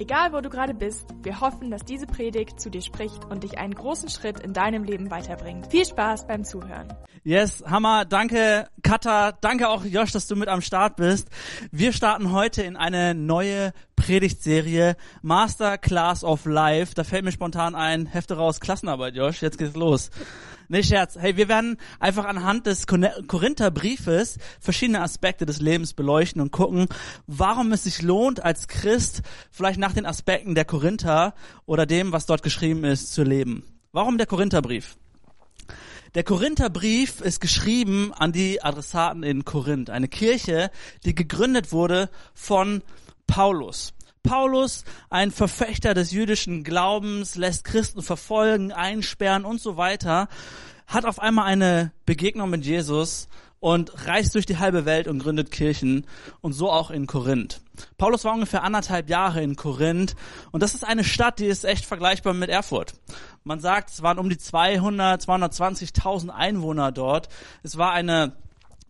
Egal wo du gerade bist, wir hoffen, dass diese Predigt zu dir spricht und dich einen großen Schritt in deinem Leben weiterbringt. Viel Spaß beim Zuhören. Yes, Hammer. Danke, Katha. Danke auch, Josh, dass du mit am Start bist. Wir starten heute in eine neue Predigtserie Master Class of Life. Da fällt mir spontan ein, Hefte raus, Klassenarbeit, Josh. Jetzt geht's los. Nee, Scherz. Hey, wir werden einfach anhand des Korintherbriefes verschiedene Aspekte des Lebens beleuchten und gucken, warum es sich lohnt, als Christ vielleicht nach den Aspekten der Korinther oder dem, was dort geschrieben ist, zu leben. Warum der Korintherbrief? Der Korintherbrief ist geschrieben an die Adressaten in Korinth, eine Kirche, die gegründet wurde von Paulus. Paulus, ein Verfechter des jüdischen Glaubens, lässt Christen verfolgen, einsperren und so weiter, hat auf einmal eine Begegnung mit Jesus und reist durch die halbe Welt und gründet Kirchen und so auch in Korinth. Paulus war ungefähr anderthalb Jahre in Korinth und das ist eine Stadt, die ist echt vergleichbar mit Erfurt. Man sagt, es waren um die 200, 220.000 Einwohner dort. Es war eine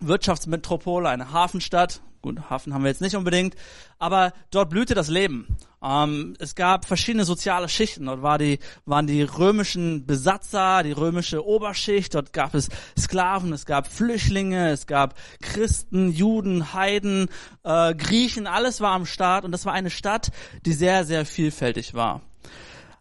Wirtschaftsmetropole, eine Hafenstadt, Gut, Hafen haben wir jetzt nicht unbedingt, aber dort blühte das Leben. Ähm, es gab verschiedene soziale Schichten. Dort war die, waren die römischen Besatzer, die römische Oberschicht. Dort gab es Sklaven, es gab Flüchtlinge, es gab Christen, Juden, Heiden, äh, Griechen. Alles war am Start und das war eine Stadt, die sehr, sehr vielfältig war.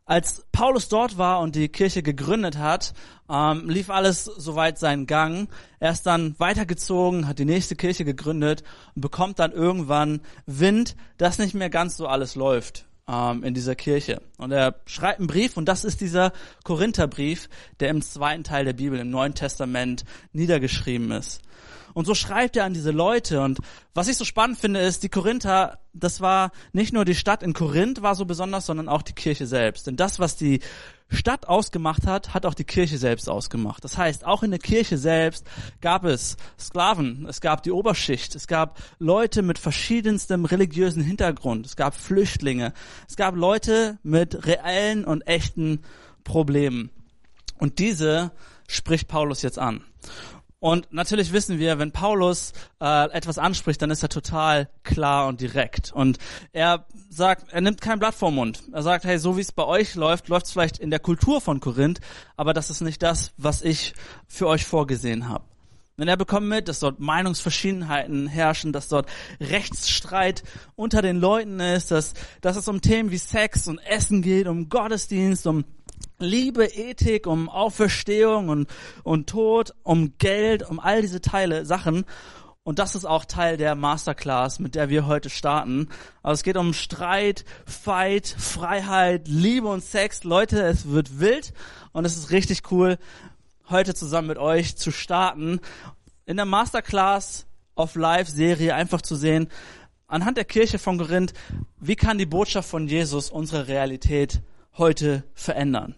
Als Paulus dort war und die Kirche gegründet hat, ähm, lief alles soweit seinen Gang. Er ist dann weitergezogen, hat die nächste Kirche gegründet und bekommt dann irgendwann Wind, dass nicht mehr ganz so alles läuft ähm, in dieser Kirche. Und er schreibt einen Brief und das ist dieser Korintherbrief, der im zweiten Teil der Bibel, im Neuen Testament niedergeschrieben ist. Und so schreibt er an diese Leute. Und was ich so spannend finde, ist, die Korinther, das war nicht nur die Stadt in Korinth war so besonders, sondern auch die Kirche selbst. Denn das, was die Stadt ausgemacht hat, hat auch die Kirche selbst ausgemacht. Das heißt, auch in der Kirche selbst gab es Sklaven, es gab die Oberschicht, es gab Leute mit verschiedenstem religiösen Hintergrund, es gab Flüchtlinge, es gab Leute mit reellen und echten Problemen. Und diese spricht Paulus jetzt an. Und natürlich wissen wir, wenn Paulus äh, etwas anspricht, dann ist er total klar und direkt. Und er sagt, er nimmt kein Blatt vor Mund. Er sagt, hey, so wie es bei euch läuft, läuft es vielleicht in der Kultur von Korinth, aber das ist nicht das, was ich für euch vorgesehen habe. Wenn er bekommt mit, dass dort Meinungsverschiedenheiten herrschen, dass dort Rechtsstreit unter den Leuten ist, dass, dass es um Themen wie Sex und Essen geht, um Gottesdienst, um Liebe, Ethik, um Auferstehung und, und Tod, um Geld, um all diese Teile, Sachen. Und das ist auch Teil der Masterclass, mit der wir heute starten. Aber es geht um Streit, Fight, Freiheit, Liebe und Sex. Leute, es wird wild und es ist richtig cool, heute zusammen mit euch zu starten. In der Masterclass of Life Serie einfach zu sehen, anhand der Kirche von Korinth, wie kann die Botschaft von Jesus unsere Realität heute verändern?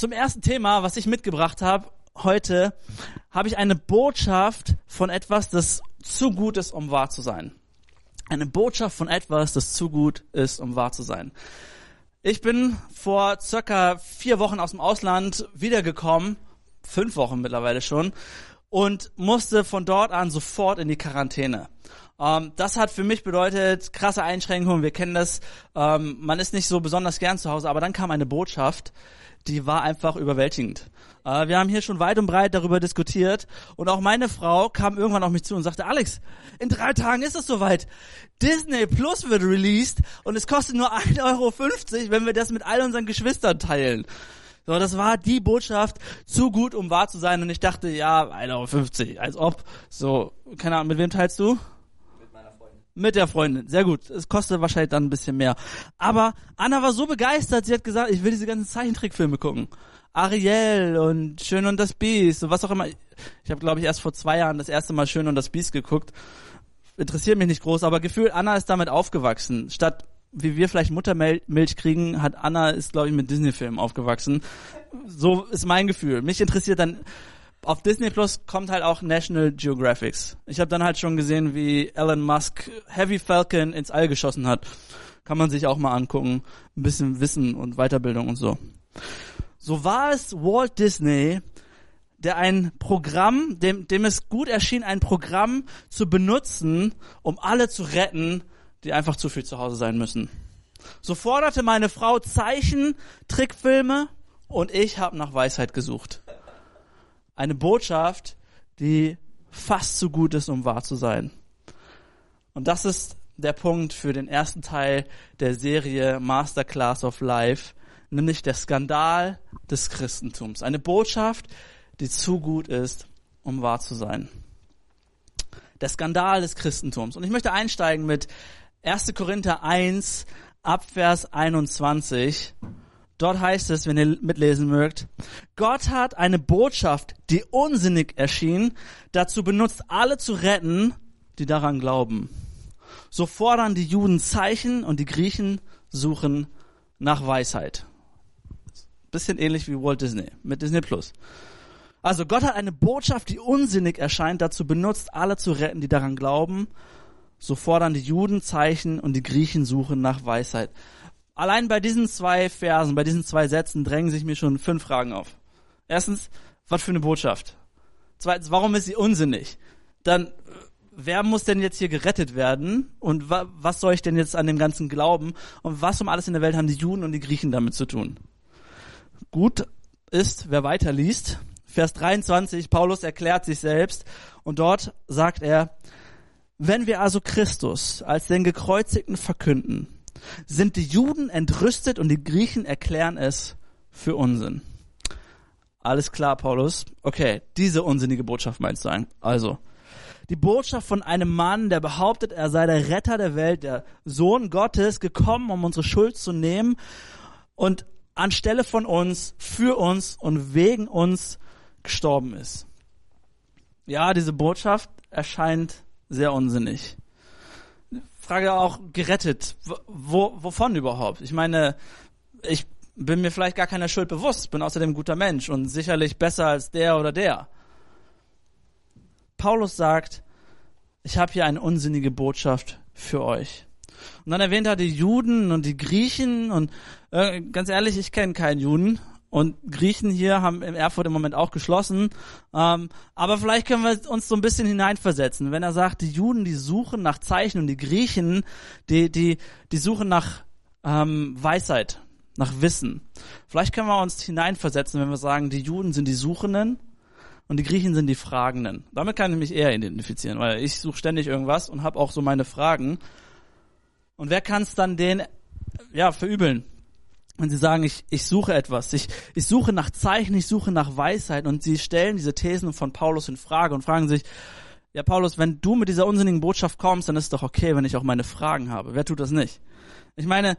Zum ersten Thema, was ich mitgebracht habe, heute habe ich eine Botschaft von etwas, das zu gut ist, um wahr zu sein. Eine Botschaft von etwas, das zu gut ist, um wahr zu sein. Ich bin vor circa vier Wochen aus dem Ausland wiedergekommen, fünf Wochen mittlerweile schon, und musste von dort an sofort in die Quarantäne. Ähm, das hat für mich bedeutet krasse Einschränkungen. Wir kennen das. Ähm, man ist nicht so besonders gern zu Hause, aber dann kam eine Botschaft, die war einfach überwältigend. Äh, wir haben hier schon weit und breit darüber diskutiert und auch meine Frau kam irgendwann auf mich zu und sagte, Alex, in drei Tagen ist es soweit. Disney Plus wird released und es kostet nur 1,50 Euro, wenn wir das mit all unseren Geschwistern teilen. So, das war die Botschaft, zu gut, um wahr zu sein. Und ich dachte, ja, 1,50 Euro, als ob. So, keine Ahnung, mit wem teilst du? Mit der Freundin. Sehr gut. Es kostet wahrscheinlich dann ein bisschen mehr. Aber Anna war so begeistert, sie hat gesagt, ich will diese ganzen Zeichentrickfilme gucken. Ariel und Schön und das Biest und was auch immer. Ich habe, glaube ich, erst vor zwei Jahren das erste Mal Schön und das Biest geguckt. Interessiert mich nicht groß, aber gefühlt, Anna ist damit aufgewachsen. Statt wie wir vielleicht Muttermilch kriegen, hat Anna ist glaube ich mit Disney-Filmen aufgewachsen. So ist mein Gefühl. Mich interessiert dann auf Disney Plus kommt halt auch National Geographics. Ich habe dann halt schon gesehen, wie Elon Musk Heavy Falcon ins All geschossen hat. Kann man sich auch mal angucken. Ein bisschen Wissen und Weiterbildung und so. So war es Walt Disney, der ein Programm, dem, dem es gut erschien, ein Programm zu benutzen, um alle zu retten, die einfach zu viel zu Hause sein müssen. So forderte meine Frau Zeichen, Trickfilme und ich habe nach Weisheit gesucht. Eine Botschaft, die fast zu gut ist, um wahr zu sein. Und das ist der Punkt für den ersten Teil der Serie Masterclass of Life, nämlich der Skandal des Christentums. Eine Botschaft, die zu gut ist, um wahr zu sein. Der Skandal des Christentums. Und ich möchte einsteigen mit 1. Korinther 1 Abvers 21. Dort heißt es, wenn ihr mitlesen mögt, Gott hat eine Botschaft, die unsinnig erschien, dazu benutzt, alle zu retten, die daran glauben. So fordern die Juden Zeichen und die Griechen suchen nach Weisheit. Bisschen ähnlich wie Walt Disney mit Disney Plus. Also Gott hat eine Botschaft, die unsinnig erscheint, dazu benutzt, alle zu retten, die daran glauben. So fordern die Juden Zeichen und die Griechen suchen nach Weisheit. Allein bei diesen zwei Versen, bei diesen zwei Sätzen drängen sich mir schon fünf Fragen auf. Erstens, was für eine Botschaft? Zweitens, warum ist sie unsinnig? Dann, wer muss denn jetzt hier gerettet werden? Und wa was soll ich denn jetzt an dem Ganzen glauben? Und was um alles in der Welt haben die Juden und die Griechen damit zu tun? Gut ist, wer weiterliest, Vers 23, Paulus erklärt sich selbst und dort sagt er, wenn wir also Christus als den Gekreuzigten verkünden, sind die Juden entrüstet und die Griechen erklären es für Unsinn. Alles klar, Paulus. Okay, diese unsinnige Botschaft meinst du eigentlich. Also, die Botschaft von einem Mann, der behauptet, er sei der Retter der Welt, der Sohn Gottes, gekommen, um unsere Schuld zu nehmen und anstelle von uns, für uns und wegen uns gestorben ist. Ja, diese Botschaft erscheint sehr unsinnig. Frage auch gerettet. Wo, wovon überhaupt? Ich meine, ich bin mir vielleicht gar keiner Schuld bewusst, bin außerdem ein guter Mensch und sicherlich besser als der oder der. Paulus sagt, ich habe hier eine unsinnige Botschaft für euch. Und dann erwähnt er die Juden und die Griechen und äh, ganz ehrlich, ich kenne keinen Juden und Griechen hier haben im Erfurt im Moment auch geschlossen. Ähm, aber vielleicht können wir uns so ein bisschen hineinversetzen. Wenn er sagt, die Juden, die suchen nach Zeichen und die Griechen, die, die, die suchen nach ähm, Weisheit, nach Wissen. Vielleicht können wir uns hineinversetzen, wenn wir sagen, die Juden sind die Suchenden und die Griechen sind die Fragenden. Damit kann ich mich eher identifizieren, weil ich suche ständig irgendwas und habe auch so meine Fragen. Und wer kann es dann den ja verübeln? Wenn sie sagen, ich, ich suche etwas, ich, ich suche nach Zeichen, ich suche nach Weisheit und sie stellen diese Thesen von Paulus in Frage und fragen sich, ja Paulus, wenn du mit dieser unsinnigen Botschaft kommst, dann ist doch okay, wenn ich auch meine Fragen habe. Wer tut das nicht? Ich meine,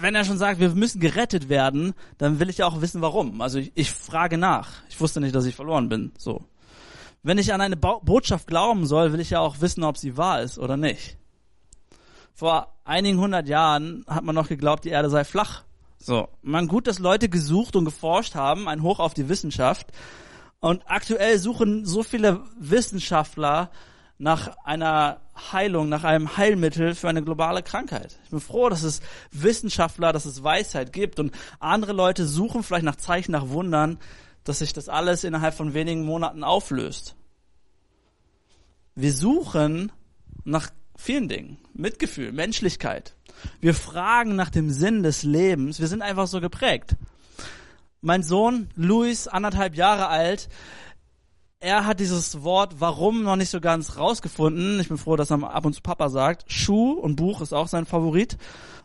wenn er schon sagt, wir müssen gerettet werden, dann will ich ja auch wissen, warum. Also ich, ich frage nach. Ich wusste nicht, dass ich verloren bin. So. Wenn ich an eine Botschaft glauben soll, will ich ja auch wissen, ob sie wahr ist oder nicht vor einigen hundert Jahren hat man noch geglaubt, die Erde sei flach. So, man gut, dass Leute gesucht und geforscht haben, ein Hoch auf die Wissenschaft. Und aktuell suchen so viele Wissenschaftler nach einer Heilung, nach einem Heilmittel für eine globale Krankheit. Ich bin froh, dass es Wissenschaftler, dass es Weisheit gibt und andere Leute suchen vielleicht nach Zeichen, nach Wundern, dass sich das alles innerhalb von wenigen Monaten auflöst. Wir suchen nach vielen Dingen. Mitgefühl, Menschlichkeit. Wir fragen nach dem Sinn des Lebens. Wir sind einfach so geprägt. Mein Sohn, Luis, anderthalb Jahre alt, er hat dieses Wort warum noch nicht so ganz rausgefunden. Ich bin froh, dass er ab und zu Papa sagt. Schuh und Buch ist auch sein Favorit.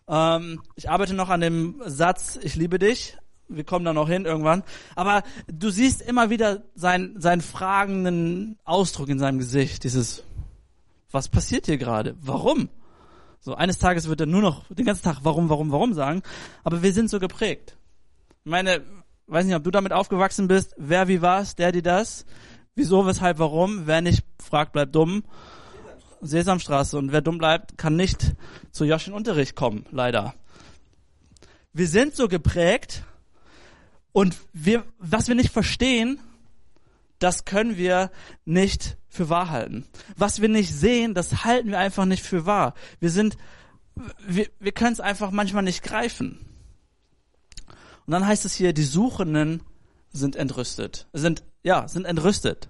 Ähm, ich arbeite noch an dem Satz, ich liebe dich. Wir kommen da noch hin irgendwann. Aber du siehst immer wieder seinen, seinen fragenden Ausdruck in seinem Gesicht. Dieses was passiert hier gerade? Warum? So, eines Tages wird er nur noch den ganzen Tag warum, warum, warum sagen. Aber wir sind so geprägt. Ich meine, weiß nicht, ob du damit aufgewachsen bist. Wer, wie was, der, die das. Wieso, weshalb, warum. Wer nicht fragt, bleibt dumm. Sesamstraße und wer dumm bleibt, kann nicht zu Josh in Unterricht kommen, leider. Wir sind so geprägt und wir, was wir nicht verstehen, das können wir nicht für wahr halten. Was wir nicht sehen, das halten wir einfach nicht für wahr. Wir sind, wir, wir können es einfach manchmal nicht greifen. Und dann heißt es hier, die Suchenden sind entrüstet, sind, ja, sind entrüstet.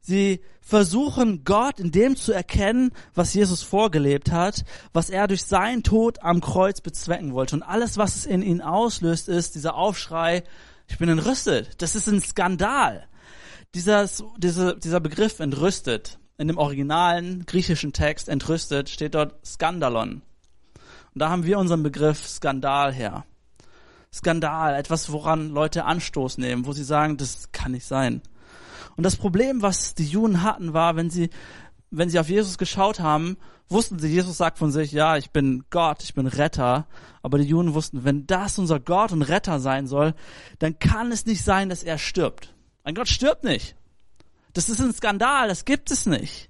Sie versuchen Gott in dem zu erkennen, was Jesus vorgelebt hat, was er durch seinen Tod am Kreuz bezwecken wollte. Und alles, was es in ihnen auslöst, ist dieser Aufschrei, ich bin entrüstet. Das ist ein Skandal. Dieser, dieser, Begriff entrüstet, in dem originalen griechischen Text entrüstet, steht dort Skandalon. Und da haben wir unseren Begriff Skandal her. Skandal, etwas, woran Leute Anstoß nehmen, wo sie sagen, das kann nicht sein. Und das Problem, was die Juden hatten, war, wenn sie, wenn sie auf Jesus geschaut haben, wussten sie, Jesus sagt von sich, ja, ich bin Gott, ich bin Retter. Aber die Juden wussten, wenn das unser Gott und Retter sein soll, dann kann es nicht sein, dass er stirbt. Ein Gott stirbt nicht. Das ist ein Skandal, das gibt es nicht.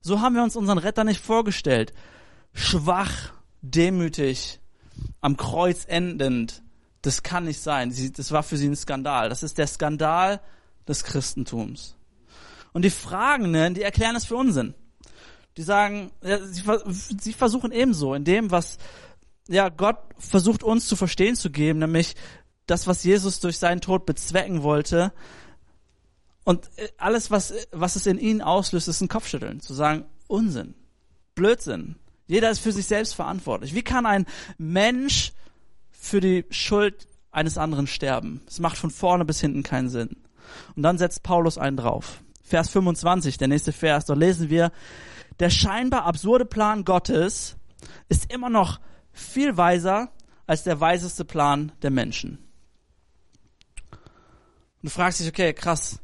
So haben wir uns unseren Retter nicht vorgestellt. Schwach, demütig, am Kreuz endend. Das kann nicht sein. Das war für sie ein Skandal. Das ist der Skandal des Christentums. Und die Fragenden, die erklären es für Unsinn. Die sagen, ja, sie, sie versuchen ebenso in dem, was ja Gott versucht uns zu verstehen zu geben, nämlich das, was Jesus durch seinen Tod bezwecken wollte. Und äh, alles, was, was es in ihnen auslöst, ist ein Kopfschütteln. Zu sagen, Unsinn, Blödsinn. Jeder ist für sich selbst verantwortlich. Wie kann ein Mensch für die Schuld eines anderen sterben? Es macht von vorne bis hinten keinen Sinn. Und dann setzt Paulus einen drauf. Vers 25, der nächste Vers, dort lesen wir, der scheinbar absurde Plan Gottes ist immer noch viel weiser als der weiseste Plan der Menschen. Und du fragst dich, okay, krass.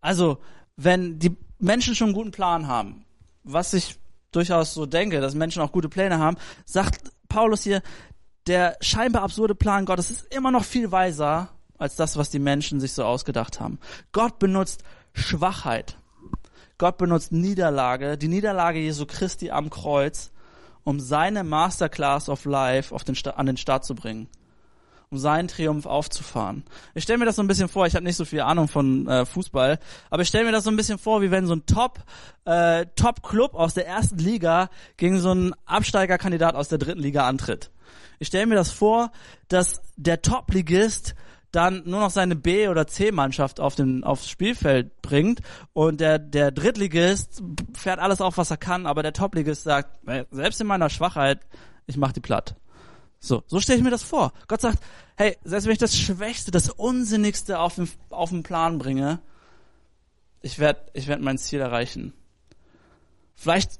Also, wenn die Menschen schon einen guten Plan haben, was ich durchaus so denke, dass Menschen auch gute Pläne haben, sagt Paulus hier, der scheinbar absurde Plan Gottes ist immer noch viel weiser als das, was die Menschen sich so ausgedacht haben. Gott benutzt Schwachheit. Gott benutzt Niederlage, die Niederlage Jesu Christi am Kreuz, um seine Masterclass of Life auf den, an den Start zu bringen um seinen Triumph aufzufahren. Ich stelle mir das so ein bisschen vor, ich habe nicht so viel Ahnung von äh, Fußball, aber ich stelle mir das so ein bisschen vor, wie wenn so ein Top äh, Top Club aus der ersten Liga gegen so einen Absteigerkandidat aus der dritten Liga antritt. Ich stelle mir das vor, dass der Top-Ligist dann nur noch seine B- oder C-Mannschaft auf den, aufs Spielfeld bringt und der, der Drittligist fährt alles auf, was er kann, aber der Topligist sagt, selbst in meiner Schwachheit, ich mach die platt. So, so stelle ich mir das vor. Gott sagt, hey, selbst wenn ich das Schwächste, das Unsinnigste auf den, auf den Plan bringe, ich werde ich werd mein Ziel erreichen. Vielleicht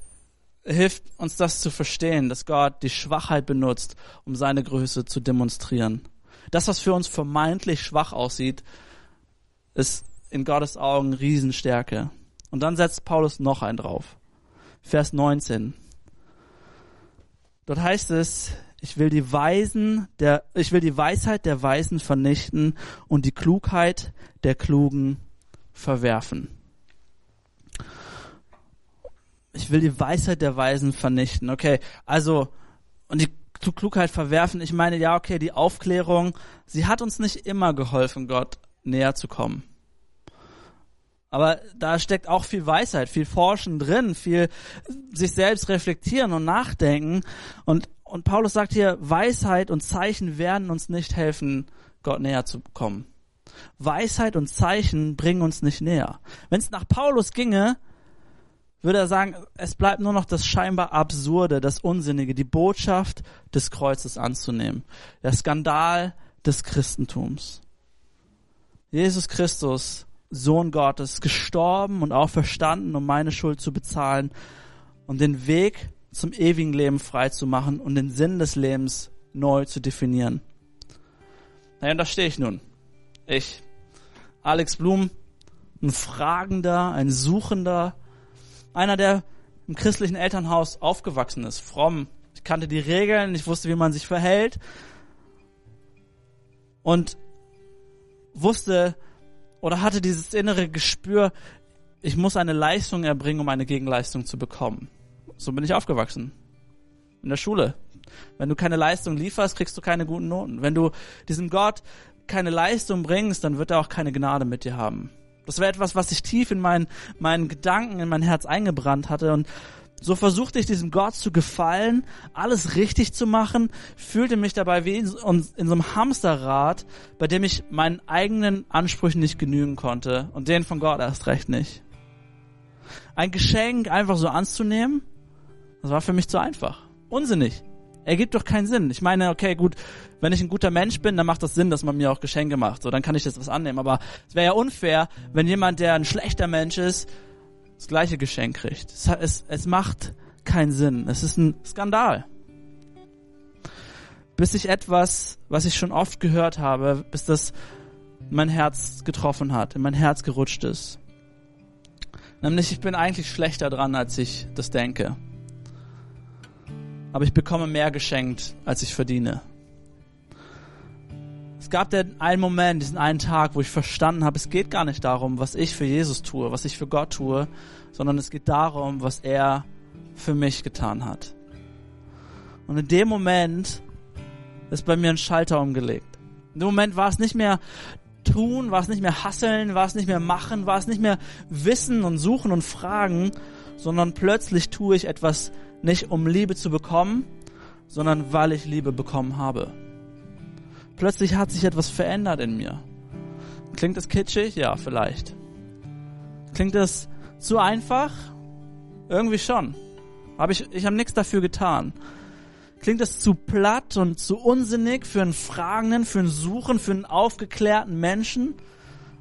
hilft uns das zu verstehen, dass Gott die Schwachheit benutzt, um seine Größe zu demonstrieren. Das, was für uns vermeintlich schwach aussieht, ist in Gottes Augen Riesenstärke. Und dann setzt Paulus noch einen drauf. Vers 19. Dort heißt es, ich will die Weisen der, ich will die Weisheit der Weisen vernichten und die Klugheit der Klugen verwerfen. Ich will die Weisheit der Weisen vernichten. Okay, also, und die Klugheit verwerfen. Ich meine, ja, okay, die Aufklärung, sie hat uns nicht immer geholfen, Gott näher zu kommen. Aber da steckt auch viel Weisheit, viel Forschen drin, viel sich selbst reflektieren und nachdenken. Und, und Paulus sagt hier, Weisheit und Zeichen werden uns nicht helfen, Gott näher zu kommen. Weisheit und Zeichen bringen uns nicht näher. Wenn es nach Paulus ginge, würde er sagen, es bleibt nur noch das scheinbar Absurde, das Unsinnige, die Botschaft des Kreuzes anzunehmen. Der Skandal des Christentums. Jesus Christus, Sohn Gottes, gestorben und auch verstanden, um meine Schuld zu bezahlen und den Weg zum ewigen Leben frei zu machen und den Sinn des Lebens neu zu definieren. Naja, und da stehe ich nun. Ich, Alex Blum, ein Fragender, ein Suchender, einer, der im christlichen Elternhaus aufgewachsen ist, fromm. Ich kannte die Regeln, ich wusste, wie man sich verhält und wusste oder hatte dieses innere Gespür, ich muss eine Leistung erbringen, um eine Gegenleistung zu bekommen. So bin ich aufgewachsen. In der Schule. Wenn du keine Leistung lieferst, kriegst du keine guten Noten. Wenn du diesem Gott keine Leistung bringst, dann wird er auch keine Gnade mit dir haben. Das wäre etwas, was sich tief in meinen, meinen Gedanken, in mein Herz eingebrannt hatte und so versuchte ich diesem Gott zu gefallen, alles richtig zu machen, fühlte mich dabei wie in, in so einem Hamsterrad, bei dem ich meinen eigenen Ansprüchen nicht genügen konnte und den von Gott erst recht nicht. Ein Geschenk einfach so anzunehmen, das war für mich zu einfach. Unsinnig. Ergibt doch keinen Sinn. Ich meine, okay, gut, wenn ich ein guter Mensch bin, dann macht das Sinn, dass man mir auch Geschenke macht. So, dann kann ich das was annehmen. Aber es wäre ja unfair, wenn jemand, der ein schlechter Mensch ist, das gleiche Geschenk kriegt. Es, es, es macht keinen Sinn. Es ist ein Skandal. Bis ich etwas, was ich schon oft gehört habe, bis das mein Herz getroffen hat, in mein Herz gerutscht ist. Nämlich, ich bin eigentlich schlechter dran, als ich das denke. Aber ich bekomme mehr geschenkt, als ich verdiene. Es gab den einen Moment, diesen einen Tag, wo ich verstanden habe, es geht gar nicht darum, was ich für Jesus tue, was ich für Gott tue, sondern es geht darum, was er für mich getan hat. Und in dem Moment ist bei mir ein Schalter umgelegt. In dem Moment war es nicht mehr tun, war es nicht mehr hasseln, war es nicht mehr machen, war es nicht mehr wissen und suchen und fragen, sondern plötzlich tue ich etwas nicht um Liebe zu bekommen, sondern weil ich Liebe bekommen habe. Plötzlich hat sich etwas verändert in mir. Klingt es kitschig? Ja, vielleicht. Klingt es zu einfach? Irgendwie schon. Hab ich ich habe nichts dafür getan. Klingt es zu platt und zu unsinnig für einen Fragenden, für einen Suchen, für einen aufgeklärten Menschen?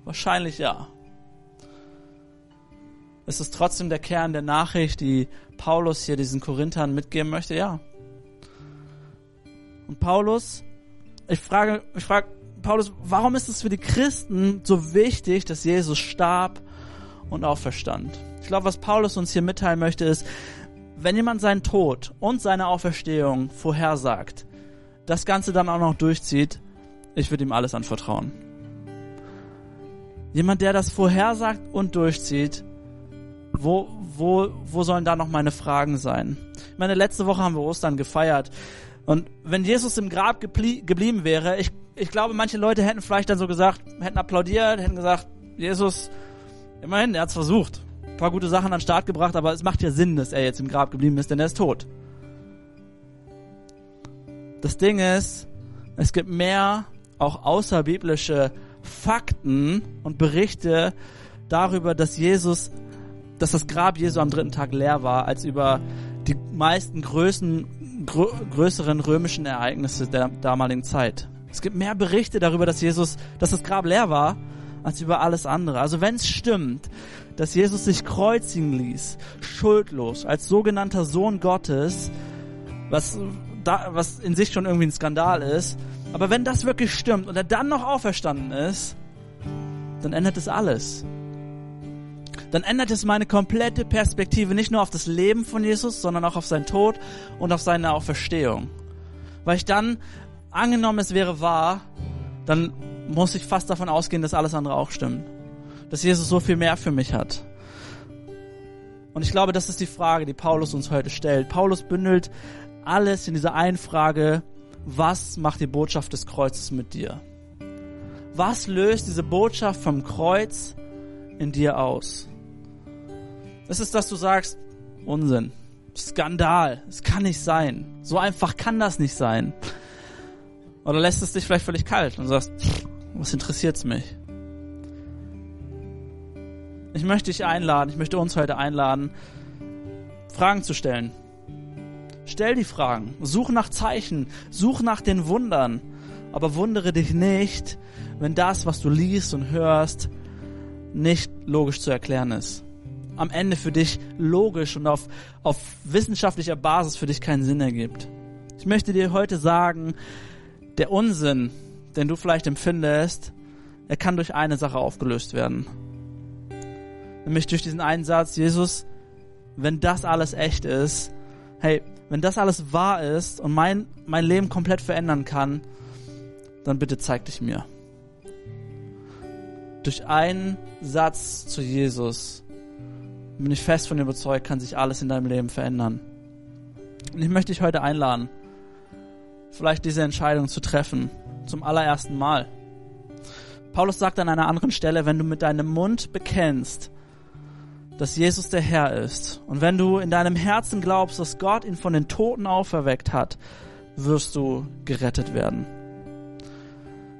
Wahrscheinlich ja. Ist es trotzdem der Kern der Nachricht, die Paulus hier diesen Korinthern mitgeben möchte? Ja. Und Paulus ich frage, ich frage Paulus, warum ist es für die Christen so wichtig, dass Jesus starb und auferstand? Ich glaube, was Paulus uns hier mitteilen möchte, ist, wenn jemand seinen Tod und seine Auferstehung vorhersagt, das Ganze dann auch noch durchzieht, ich würde ihm alles anvertrauen. Jemand, der das vorhersagt und durchzieht, wo, wo, wo sollen da noch meine Fragen sein? Ich meine, letzte Woche haben wir Ostern gefeiert. Und wenn Jesus im Grab geblieben wäre, ich, ich glaube, manche Leute hätten vielleicht dann so gesagt, hätten applaudiert, hätten gesagt, Jesus, immerhin, er hat's versucht. Ein paar gute Sachen an den Start gebracht, aber es macht ja Sinn, dass er jetzt im Grab geblieben ist, denn er ist tot. Das Ding ist, es gibt mehr auch außerbiblische Fakten und Berichte darüber, dass Jesus, dass das Grab Jesu am dritten Tag leer war, als über die meisten Größen grö größeren römischen Ereignisse der damaligen Zeit. Es gibt mehr Berichte darüber, dass Jesus, dass das Grab leer war, als über alles andere. Also wenn es stimmt, dass Jesus sich kreuzigen ließ, schuldlos, als sogenannter Sohn Gottes, was, da, was in sich schon irgendwie ein Skandal ist, aber wenn das wirklich stimmt und er dann noch auferstanden ist, dann ändert es alles dann ändert es meine komplette Perspektive nicht nur auf das Leben von Jesus, sondern auch auf seinen Tod und auf seine Auferstehung. Weil ich dann, angenommen es wäre wahr, dann muss ich fast davon ausgehen, dass alles andere auch stimmt. Dass Jesus so viel mehr für mich hat. Und ich glaube, das ist die Frage, die Paulus uns heute stellt. Paulus bündelt alles in dieser einen Frage, was macht die Botschaft des Kreuzes mit dir? Was löst diese Botschaft vom Kreuz in dir aus? Ist es, dass du sagst, Unsinn, Skandal, es kann nicht sein. So einfach kann das nicht sein. Oder lässt es dich vielleicht völlig kalt und sagst, was interessiert's mich? Ich möchte dich einladen, ich möchte uns heute einladen, Fragen zu stellen. Stell die Fragen, such nach Zeichen, such nach den Wundern, aber wundere dich nicht, wenn das, was du liest und hörst, nicht logisch zu erklären ist am Ende für dich logisch und auf, auf wissenschaftlicher Basis für dich keinen Sinn ergibt. Ich möchte dir heute sagen, der Unsinn, den du vielleicht empfindest, er kann durch eine Sache aufgelöst werden. Nämlich durch diesen einen Satz, Jesus, wenn das alles echt ist, hey, wenn das alles wahr ist und mein, mein Leben komplett verändern kann, dann bitte zeig dich mir. Durch einen Satz zu Jesus bin ich fest von überzeugt, kann sich alles in deinem Leben verändern. Und ich möchte dich heute einladen, vielleicht diese Entscheidung zu treffen, zum allerersten Mal. Paulus sagt an einer anderen Stelle, wenn du mit deinem Mund bekennst, dass Jesus der Herr ist und wenn du in deinem Herzen glaubst, dass Gott ihn von den Toten auferweckt hat, wirst du gerettet werden.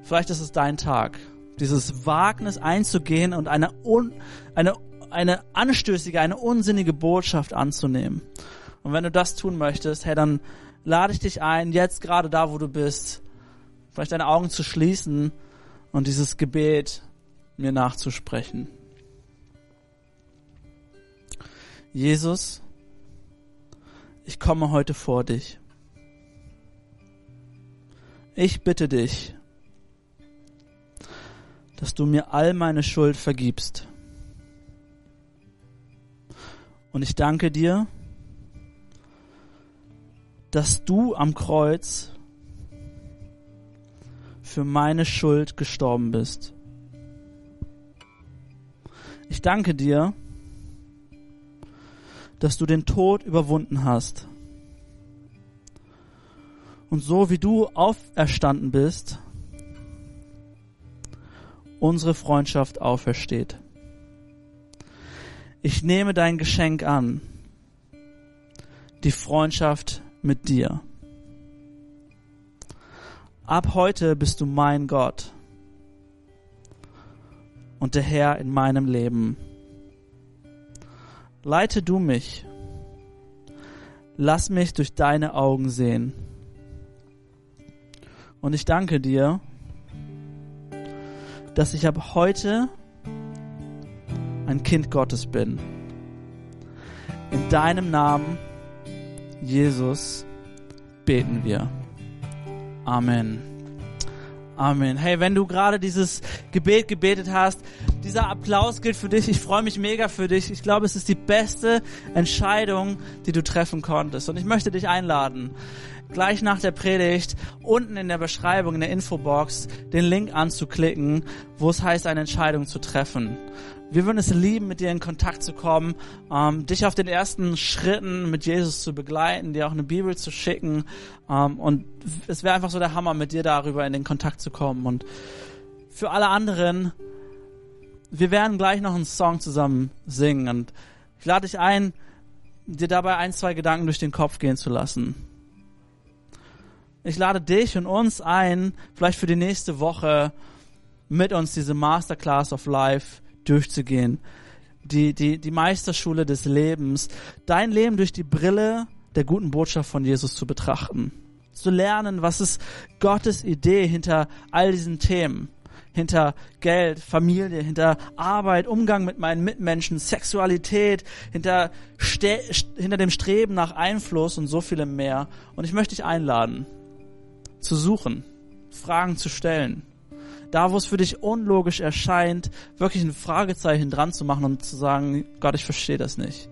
Vielleicht ist es dein Tag, dieses Wagnis einzugehen und eine, un, eine, eine anstößige, eine unsinnige Botschaft anzunehmen. Und wenn du das tun möchtest, hey, dann lade ich dich ein, jetzt gerade da, wo du bist, vielleicht deine Augen zu schließen und dieses Gebet mir nachzusprechen. Jesus, ich komme heute vor dich. Ich bitte dich, dass du mir all meine Schuld vergibst. Und ich danke dir, dass du am Kreuz für meine Schuld gestorben bist. Ich danke dir, dass du den Tod überwunden hast. Und so wie du auferstanden bist, unsere Freundschaft aufersteht. Ich nehme dein Geschenk an, die Freundschaft mit dir. Ab heute bist du mein Gott und der Herr in meinem Leben. Leite du mich. Lass mich durch deine Augen sehen. Und ich danke dir, dass ich ab heute ein Kind Gottes bin. In deinem Namen, Jesus, beten wir. Amen. Amen. Hey, wenn du gerade dieses Gebet gebetet hast, dieser Applaus gilt für dich. Ich freue mich mega für dich. Ich glaube, es ist die beste Entscheidung, die du treffen konntest. Und ich möchte dich einladen, gleich nach der Predigt unten in der Beschreibung, in der Infobox, den Link anzuklicken, wo es heißt, eine Entscheidung zu treffen. Wir würden es lieben, mit dir in Kontakt zu kommen, ähm, dich auf den ersten Schritten mit Jesus zu begleiten, dir auch eine Bibel zu schicken. Ähm, und es wäre einfach so der Hammer, mit dir darüber in den Kontakt zu kommen. Und für alle anderen, wir werden gleich noch einen Song zusammen singen. Und ich lade dich ein, dir dabei ein, zwei Gedanken durch den Kopf gehen zu lassen. Ich lade dich und uns ein, vielleicht für die nächste Woche mit uns diese Masterclass of Life durchzugehen. Die, die, die Meisterschule des Lebens. Dein Leben durch die Brille der guten Botschaft von Jesus zu betrachten. Zu lernen, was ist Gottes Idee hinter all diesen Themen. Hinter Geld, Familie, hinter Arbeit, Umgang mit meinen Mitmenschen, Sexualität, hinter, hinter dem Streben nach Einfluss und so vielem mehr. Und ich möchte dich einladen, zu suchen, Fragen zu stellen, da wo es für dich unlogisch erscheint, wirklich ein Fragezeichen dran zu machen und zu sagen, Gott, ich verstehe das nicht.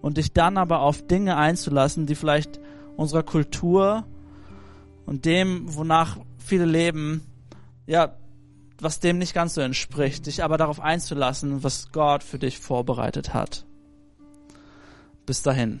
Und dich dann aber auf Dinge einzulassen, die vielleicht unserer Kultur und dem, wonach viele leben, ja, was dem nicht ganz so entspricht, dich aber darauf einzulassen, was Gott für dich vorbereitet hat. Bis dahin.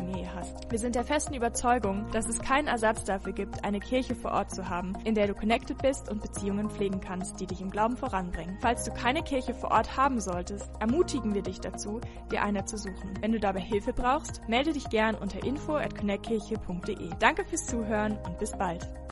Familie hast. Wir sind der festen Überzeugung, dass es keinen Ersatz dafür gibt, eine Kirche vor Ort zu haben, in der du connected bist und Beziehungen pflegen kannst, die dich im Glauben voranbringen. Falls du keine Kirche vor Ort haben solltest, ermutigen wir dich dazu, dir eine zu suchen. Wenn du dabei Hilfe brauchst, melde dich gern unter info at connectkirche.de. Danke fürs Zuhören und bis bald.